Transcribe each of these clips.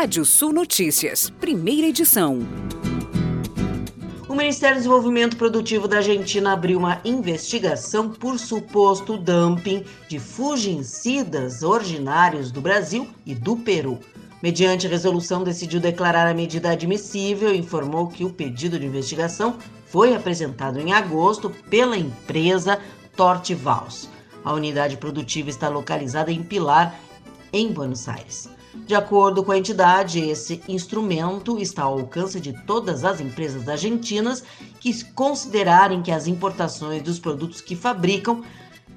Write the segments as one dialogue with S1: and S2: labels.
S1: Rádio Sul Notícias, primeira edição.
S2: O Ministério do Desenvolvimento Produtivo da Argentina abriu uma investigação por suposto dumping de fungicidas originários do Brasil e do Peru. Mediante resolução, decidiu declarar a medida admissível e informou que o pedido de investigação foi apresentado em agosto pela empresa Tortivals. A unidade produtiva está localizada em Pilar, em Buenos Aires. De acordo com a entidade, esse instrumento está ao alcance de todas as empresas argentinas que considerarem que as importações dos produtos que fabricam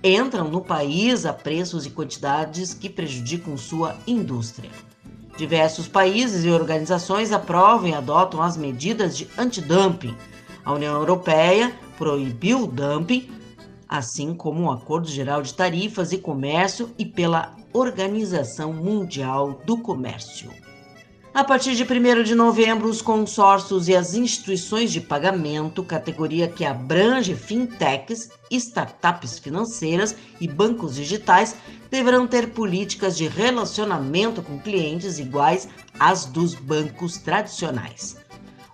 S2: entram no país a preços e quantidades que prejudicam sua indústria. Diversos países e organizações aprovam e adotam as medidas de antidumping. A União Europeia proibiu o dumping, assim como o Acordo Geral de Tarifas e Comércio e pela Organização Mundial do Comércio. A partir de 1 de novembro, os consórcios e as instituições de pagamento, categoria que abrange fintechs, startups financeiras e bancos digitais, deverão ter políticas de relacionamento com clientes iguais às dos bancos tradicionais.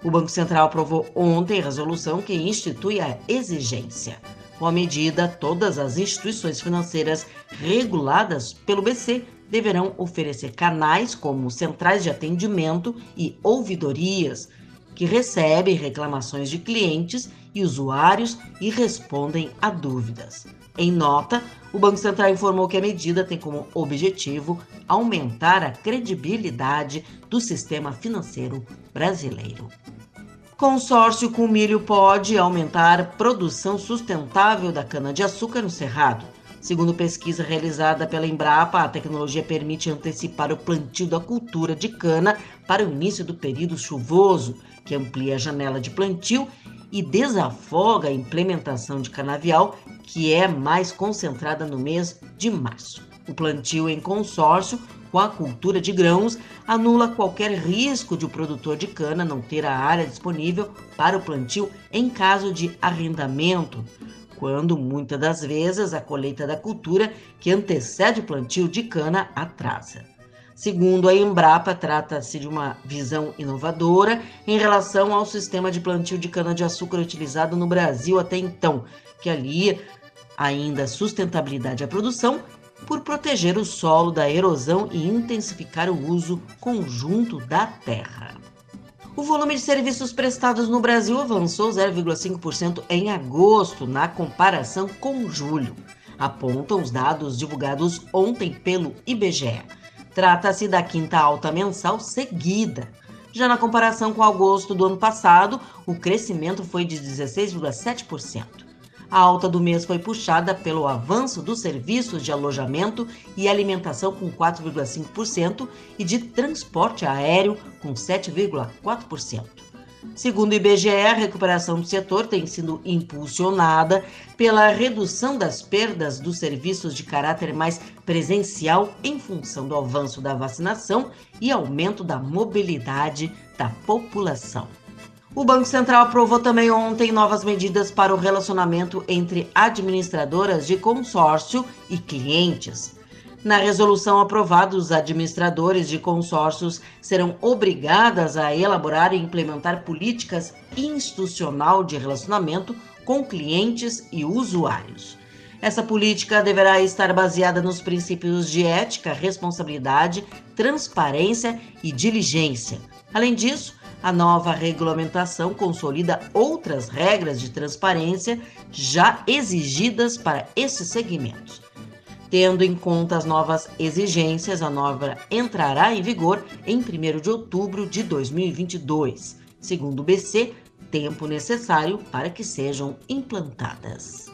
S2: O Banco Central aprovou ontem resolução que institui a exigência. Com a medida, todas as instituições financeiras reguladas pelo BC deverão oferecer canais como centrais de atendimento e ouvidorias, que recebem reclamações de clientes e usuários e respondem a dúvidas. Em nota, o Banco Central informou que a medida tem como objetivo aumentar a credibilidade do sistema financeiro brasileiro. Consórcio com milho pode aumentar produção sustentável da cana-de-açúcar no Cerrado. Segundo pesquisa realizada pela Embrapa, a tecnologia permite antecipar o plantio da cultura de cana para o início do período chuvoso, que amplia a janela de plantio e desafoga a implementação de canavial, que é mais concentrada no mês de março. O plantio em consórcio com a cultura de grãos anula qualquer risco de o produtor de cana não ter a área disponível para o plantio em caso de arrendamento, quando muitas das vezes a colheita da cultura que antecede o plantio de cana atrasa. Segundo a Embrapa, trata-se de uma visão inovadora em relação ao sistema de plantio de cana-de-açúcar utilizado no Brasil até então, que alia ainda sustentabilidade à produção por proteger o solo da erosão e intensificar o uso conjunto da terra. O volume de serviços prestados no Brasil avançou 0,5% em agosto, na comparação com julho, apontam os dados divulgados ontem pelo IBGE. Trata-se da quinta alta mensal seguida. Já na comparação com agosto do ano passado, o crescimento foi de 16,7%. A alta do mês foi puxada pelo avanço dos serviços de alojamento e alimentação com 4,5% e de transporte aéreo com 7,4%. Segundo o IBGE, a recuperação do setor tem sido impulsionada pela redução das perdas dos serviços de caráter mais presencial em função do avanço da vacinação e aumento da mobilidade da população. O Banco Central aprovou também ontem novas medidas para o relacionamento entre administradoras de consórcio e clientes. Na resolução aprovada, os administradores de consórcios serão obrigadas a elaborar e implementar políticas institucional de relacionamento com clientes e usuários. Essa política deverá estar baseada nos princípios de ética, responsabilidade, transparência e diligência. Além disso, a nova regulamentação consolida outras regras de transparência já exigidas para esses segmentos. Tendo em conta as novas exigências, a nova entrará em vigor em 1 de outubro de 2022, segundo o BC, tempo necessário para que sejam implantadas.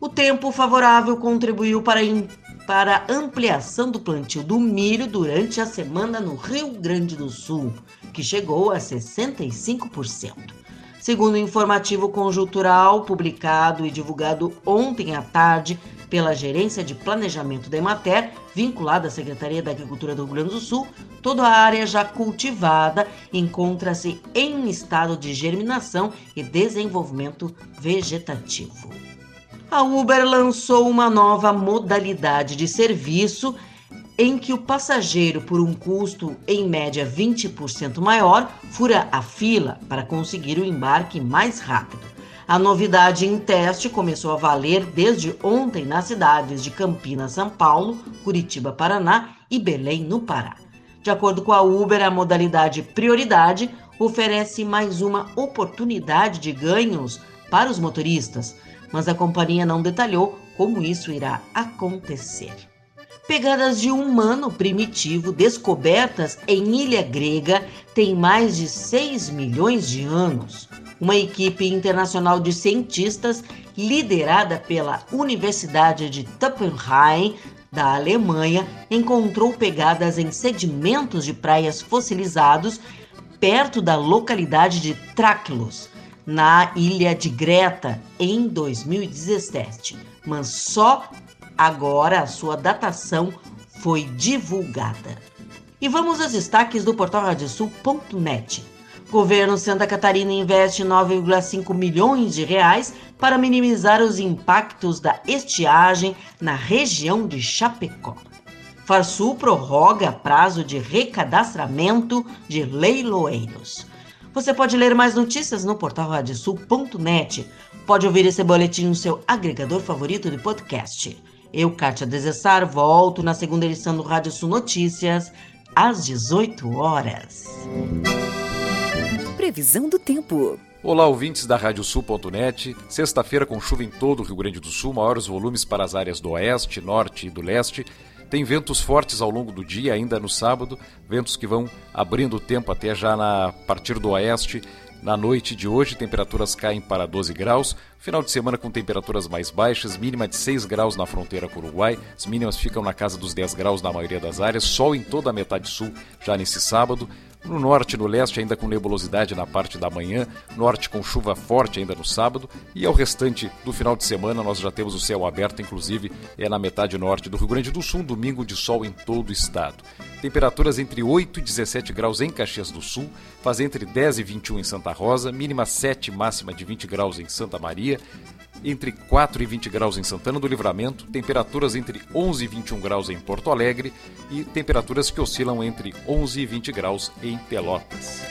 S2: O tempo favorável contribuiu para, para ampliação do plantio do milho durante a semana no Rio Grande do Sul que chegou a 65%. Segundo o informativo conjuntural publicado e divulgado ontem à tarde pela Gerência de Planejamento da Emater, vinculada à Secretaria da Agricultura do Rio Grande do Sul, toda a área já cultivada encontra-se em estado de germinação e desenvolvimento vegetativo. A Uber lançou uma nova modalidade de serviço em que o passageiro, por um custo em média 20% maior, fura a fila para conseguir o embarque mais rápido. A novidade em teste começou a valer desde ontem nas cidades de Campinas, São Paulo, Curitiba, Paraná e Belém, no Pará. De acordo com a Uber, a modalidade prioridade oferece mais uma oportunidade de ganhos para os motoristas, mas a companhia não detalhou como isso irá acontecer. Pegadas de humano primitivo descobertas em ilha grega têm mais de 6 milhões de anos. Uma equipe internacional de cientistas, liderada pela Universidade de Tuppenheim, da Alemanha, encontrou pegadas em sedimentos de praias fossilizados perto da localidade de Traclos, na ilha de Greta, em 2017. Mas só agora a sua datação foi divulgada. E vamos aos destaques do portal radiosul.net. Governo Santa Catarina investe 9,5 milhões de reais para minimizar os impactos da estiagem na região de Chapecó. Farsul prorroga prazo de recadastramento de leiloeiros. Você pode ler mais notícias no portal radiosul.net. Pode ouvir esse boletim no seu agregador favorito de podcast. Eu, Kátia Desessar, volto na segunda edição do Rádio Sul Notícias, às 18 horas.
S1: Previsão do tempo.
S3: Olá, ouvintes da Radiosul.net. Sexta-feira com chuva em todo o Rio Grande do Sul, maiores volumes para as áreas do oeste, norte e do leste. Tem ventos fortes ao longo do dia, ainda no sábado, ventos que vão abrindo o tempo até já na partir do oeste. Na noite de hoje, temperaturas caem para 12 graus. Final de semana com temperaturas mais baixas, mínima de 6 graus na fronteira com o Uruguai. As mínimas ficam na casa dos 10 graus na maioria das áreas. Sol em toda a metade sul já nesse sábado. No norte e no leste, ainda com nebulosidade na parte da manhã, norte com chuva forte ainda no sábado, e ao restante do final de semana nós já temos o céu aberto, inclusive é na metade norte do Rio Grande do Sul, um domingo de sol em todo o estado. Temperaturas entre 8 e 17 graus em Caxias do Sul, faz entre 10 e 21 em Santa Rosa, mínima 7, máxima de 20 graus em Santa Maria, entre 4 e 20 graus em Santana do Livramento, temperaturas entre 11 e 21 graus em Porto Alegre e temperaturas que oscilam entre 11 e 20 graus em Pelotas.